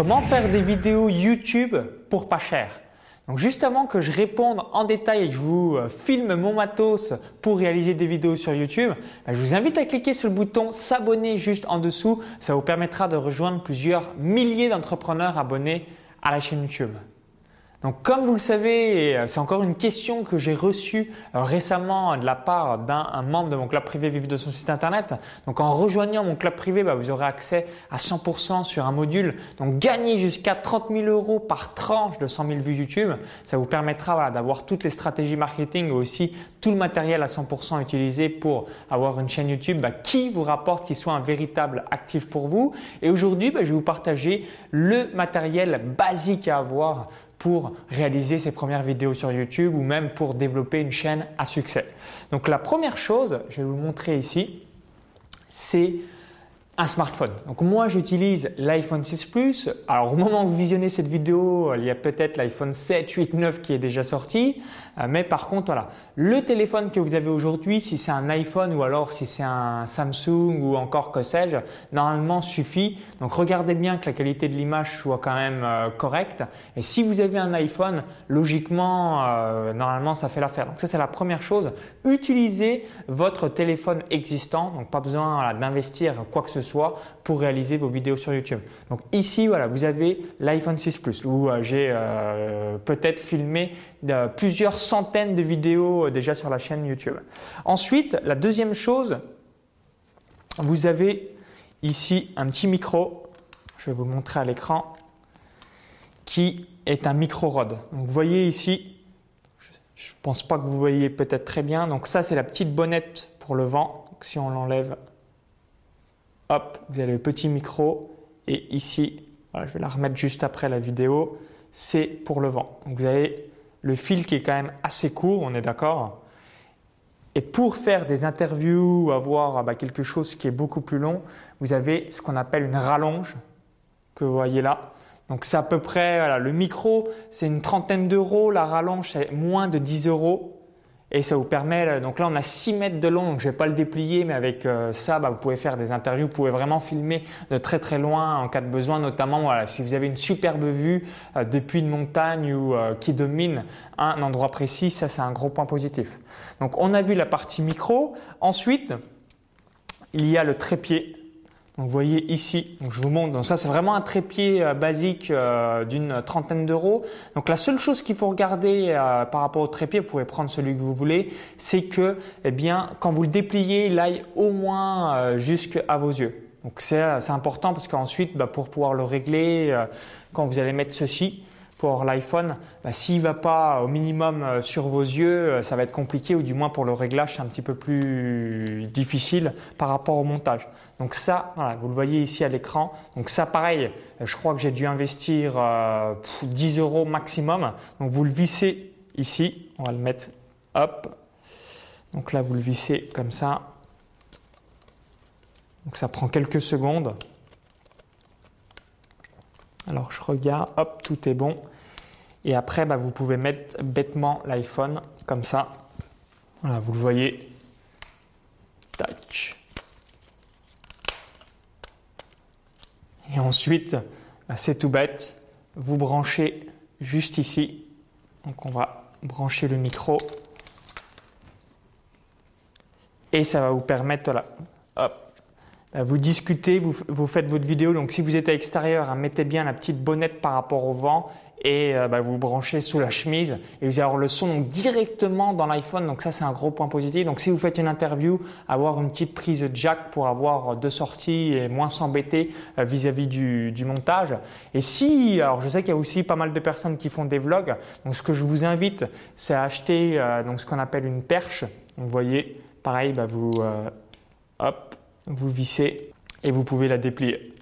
Comment faire des vidéos YouTube pour pas cher donc juste avant que je réponde en détail et que je vous euh, filme mon matos pour réaliser des vidéos sur YouTube, bah, je vous invite à cliquer sur le bouton s'abonner juste en dessous. Ça vous permettra de rejoindre plusieurs milliers d'entrepreneurs abonnés à la chaîne YouTube. Donc comme vous le savez, euh, c'est encore une question que j'ai reçue euh, récemment de la part d'un membre de mon club privé Vive de son site internet. Donc en rejoignant mon club privé, bah, vous aurez accès à 100% sur un module. Donc gagner jusqu'à 30 000 euros par tranche de 100 000 vues YouTube. Ça vous permettra d'avoir toutes les stratégies marketing et aussi tout le matériel à 100% utilisé pour avoir une chaîne YouTube bah, qui vous rapporte, qui soit un véritable actif pour vous. Et aujourd'hui, bah, je vais vous partager le matériel basique à avoir pour réaliser ses premières vidéos sur YouTube ou même pour développer une chaîne à succès. Donc la première chose, je vais vous montrer ici, c'est un smartphone. Donc moi j'utilise l'iPhone 6 Plus. Alors au moment où vous visionnez cette vidéo, il y a peut-être l'iPhone 7, 8, 9 qui est déjà sorti. Euh, mais par contre voilà, le téléphone que vous avez aujourd'hui, si c'est un iPhone ou alors si c'est un Samsung ou encore que sais-je, normalement suffit. Donc regardez bien que la qualité de l'image soit quand même euh, correcte. Et si vous avez un iPhone, logiquement, euh, normalement ça fait l'affaire. Donc ça c'est la première chose. Utilisez votre téléphone existant. Donc pas besoin d'investir quoi que ce soit pour réaliser vos vidéos sur YouTube. Donc ici, voilà, vous avez l'iPhone 6 Plus où euh, j'ai peut-être filmé euh, plusieurs centaines de vidéos déjà sur la chaîne YouTube. Ensuite, la deuxième chose, vous avez ici un petit micro. Je vais vous montrer à l'écran qui est un micro rod. Vous voyez ici, je ne pense pas que vous voyez peut-être très bien. Donc ça, c'est la petite bonnette pour le vent. Si on l'enlève, hop, vous avez le petit micro et ici, je vais la remettre juste après la vidéo, c'est pour le vent. Donc vous avez le fil qui est quand même assez court, on est d'accord. Et pour faire des interviews ou avoir ah bah, quelque chose qui est beaucoup plus long, vous avez ce qu'on appelle une rallonge que vous voyez là. Donc c'est à peu près, le micro c'est une trentaine d'euros, la rallonge c'est moins de 10 euros. Et ça vous permet, donc là on a 6 mètres de long, donc je vais pas le déplier, mais avec euh, ça, bah, vous pouvez faire des interviews, vous pouvez vraiment filmer de très très loin en cas de besoin, notamment voilà, si vous avez une superbe vue euh, depuis une montagne ou euh, qui domine un endroit précis, ça c'est un gros point positif. Donc on a vu la partie micro. Ensuite, il y a le trépied vous voyez ici, donc je vous montre, donc ça c'est vraiment un trépied euh, basique euh, d'une trentaine d'euros. Donc la seule chose qu'il faut regarder euh, par rapport au trépied, vous pouvez prendre celui que vous voulez, c'est que eh bien quand vous le dépliez, il aille au moins jusqu'à vos yeux. Donc c'est important parce qu'ensuite, bah, pour pouvoir le régler, quand vous allez mettre ceci, pour l'iPhone, bah, s'il va pas au minimum euh, sur vos yeux, euh, ça va être compliqué ou du moins pour le réglage, c'est un petit peu plus difficile par rapport au montage. Donc ça, voilà, vous le voyez ici à l'écran. Donc ça, pareil, je crois que j'ai dû investir 10 euh, euros maximum. Donc vous le vissez ici, on va le mettre, hop. Donc là, vous le vissez comme ça. Donc ça prend quelques secondes. Alors je regarde, hop, tout est bon. Et après, bah, vous pouvez mettre bêtement l'iPhone comme ça. Voilà, vous le voyez. Touch. Et ensuite, bah, c'est tout bête. Vous branchez juste ici. Donc on va brancher le micro. Et ça va vous permettre, là, hop, vous discutez, vous, vous, faites votre vidéo. Donc si vous êtes à l'extérieur, hein, mettez bien la petite bonnette par rapport au vent et euh, bah, vous branchez sous la chemise et vous allez avoir le son directement dans l'iPhone. Donc ça c'est un gros point positif. Donc si vous faites une interview, avoir une petite prise jack pour avoir deux sorties et moins s'embêter euh, vis-à-vis du, du, montage. Et si, alors je sais qu'il y a aussi pas mal de personnes qui font des vlogs. Donc ce que je vous invite, c'est à acheter donc ce qu'on appelle une perche. Donc, vous voyez, pareil, bah, vous hop vous vissez et vous pouvez la déplier.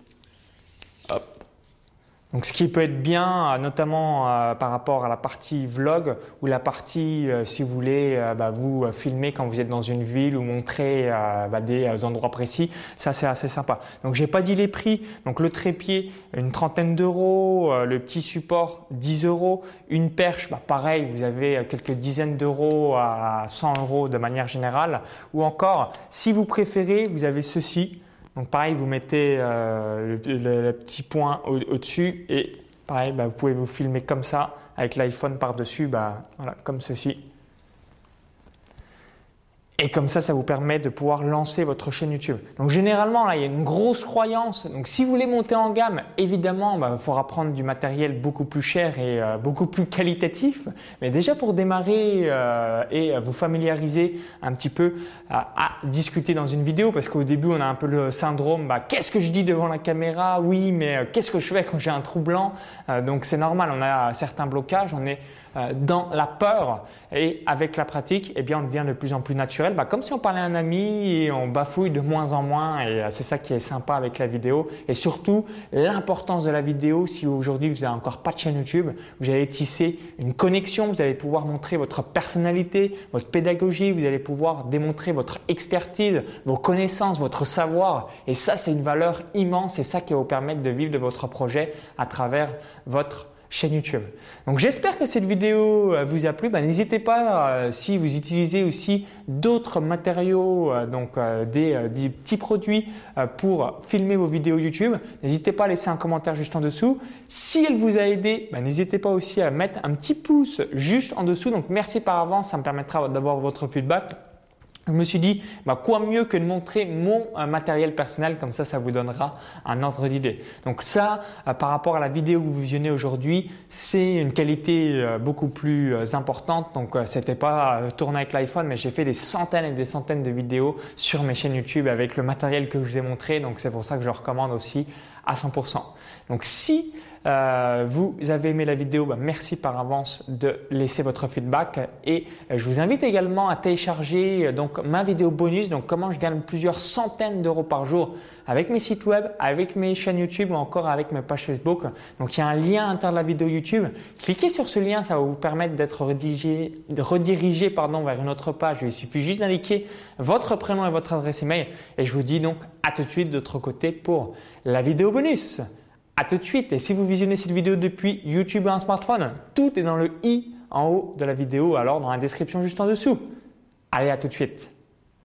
Donc ce qui peut être bien, euh, notamment euh, par rapport à la partie vlog ou la partie, euh, si vous voulez, bah, vous filmer quand vous êtes dans une ville ou montrer bah, des endroits précis, ça c'est assez sympa. Donc j'ai pas dit les prix. Donc le trépied, une trentaine d'euros, le petit support, 10 euros, une perche, bah, pareil, vous avez quelques dizaines d'euros à 100 euros de manière générale. Ou encore, si vous préférez, vous avez ceci. Donc pareil, vous mettez euh, le, petit point au-dessus et pareil, bah, vous pouvez vous filmer comme ça avec l'iPhone par-dessus, bah, voilà, comme ceci. Et comme ça, ça vous permet de pouvoir lancer votre chaîne YouTube. Donc généralement, là, il y a une grosse croyance. Donc si vous voulez monter en gamme, évidemment, bah, il faudra prendre du matériel beaucoup plus cher et euh, beaucoup plus qualitatif. Mais déjà pour démarrer euh, et vous familiariser un petit peu à, discuter dans une vidéo, parce qu'au début, on a un peu le syndrome, bah, qu'est-ce que je dis devant la caméra? Oui, mais euh, qu'est-ce que je fais quand j'ai un trou blanc? Donc c'est normal, on a certains blocages, on est dans la peur. Et avec la pratique, eh bien, on devient de plus en plus naturel bah, comme si on parlait à un ami et on bafouille de moins en moins. Et euh, c'est ça qui est sympa avec la vidéo. Et surtout, l'importance de la vidéo. Si aujourd'hui vous n'avez encore pas de chaîne YouTube, vous allez tisser une connexion. Vous allez pouvoir montrer votre personnalité, votre pédagogie. Vous allez pouvoir démontrer votre expertise, vos connaissances, votre savoir. Et ça, c'est une valeur immense. C'est ça qui va vous permettre de vivre de votre projet à travers votre chaîne YouTube. Donc j'espère que cette vidéo euh, vous a plu. Ben, N'hésitez pas euh, si vous utilisez aussi d'autres matériaux, euh, donc des, petits produits pour filmer vos vidéos YouTube. N'hésitez pas à laisser un commentaire juste en dessous. Si elle vous a aidé, ben, n'hésitez pas aussi à mettre un petit pouce juste en dessous. Donc merci par avance, ça me permettra d'avoir votre feedback je me suis dit, bah, quoi mieux que de montrer mon euh, matériel personnel, comme ça, ça vous donnera un ordre d'idée. Donc ça, euh, par rapport à la vidéo que vous visionnez aujourd'hui, c'est une qualité euh, beaucoup plus importante. Donc c'était pas tourné avec l'iPhone, mais j'ai fait des centaines et des centaines de vidéos sur mes chaînes YouTube avec le matériel que je vous ai montré. Donc c'est pour ça que je recommande aussi à 100%. Donc si vous avez aimé la vidéo, bah, merci par avance de laisser votre feedback et je vous invite également à télécharger euh, ma vidéo bonus, donc comment je gagne plusieurs centaines d'euros par jour avec mes sites web, avec mes chaînes YouTube ou encore avec mes pages Facebook. Donc il y a un lien à l'intérieur de la vidéo YouTube. Cliquez sur ce lien, ça va vous permettre d'être redirigé, redirigé pardon, vers une autre page. Il suffit juste d'indiquer votre prénom et votre adresse email et je vous dis donc à tout de suite de l'autre côté pour la vidéo bonus. À tout de suite. Et si vous visionnez cette vidéo depuis YouTube ou un smartphone, tout est dans le i en haut de la vidéo, alors dans la description juste en dessous. Allez, à tout de suite.